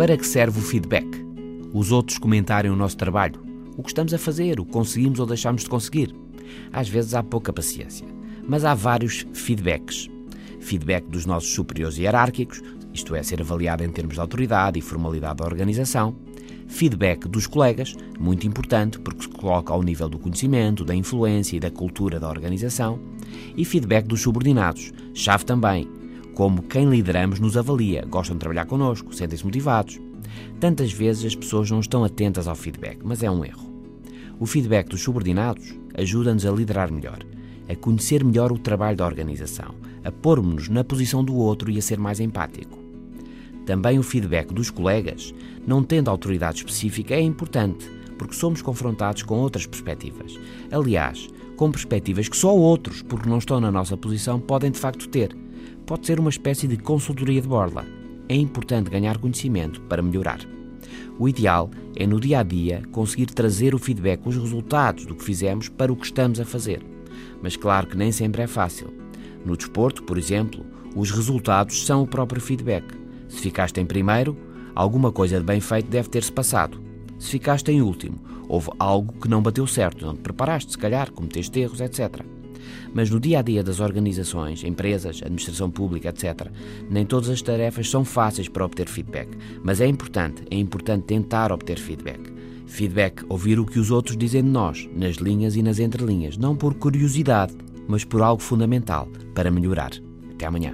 Para que serve o feedback? Os outros comentarem o nosso trabalho, o que estamos a fazer, o que conseguimos ou deixamos de conseguir. Às vezes há pouca paciência, mas há vários feedbacks. Feedback dos nossos superiores hierárquicos, isto é, ser avaliado em termos de autoridade e formalidade da organização. Feedback dos colegas, muito importante porque se coloca ao nível do conhecimento, da influência e da cultura da organização. E feedback dos subordinados, chave também, como quem lideramos nos avalia, gostam de trabalhar connosco, sentem-se motivados. Tantas vezes as pessoas não estão atentas ao feedback, mas é um erro. O feedback dos subordinados ajuda-nos a liderar melhor, a conhecer melhor o trabalho da organização, a pôr-nos na posição do outro e a ser mais empático. Também o feedback dos colegas, não tendo autoridade específica, é importante, porque somos confrontados com outras perspectivas. Aliás, com perspectivas que só outros, porque não estão na nossa posição, podem de facto ter pode ser uma espécie de consultoria de borla. É importante ganhar conhecimento para melhorar. O ideal é no dia a dia conseguir trazer o feedback, os resultados do que fizemos para o que estamos a fazer. Mas claro que nem sempre é fácil. No desporto, por exemplo, os resultados são o próprio feedback. Se ficaste em primeiro, alguma coisa de bem feito deve ter-se passado. Se ficaste em último, houve algo que não bateu certo, não te preparaste, se calhar, cometeste erros, etc. Mas no dia a dia das organizações, empresas, administração pública, etc., nem todas as tarefas são fáceis para obter feedback. Mas é importante, é importante tentar obter feedback. Feedback, ouvir o que os outros dizem de nós, nas linhas e nas entrelinhas, não por curiosidade, mas por algo fundamental para melhorar. Até amanhã.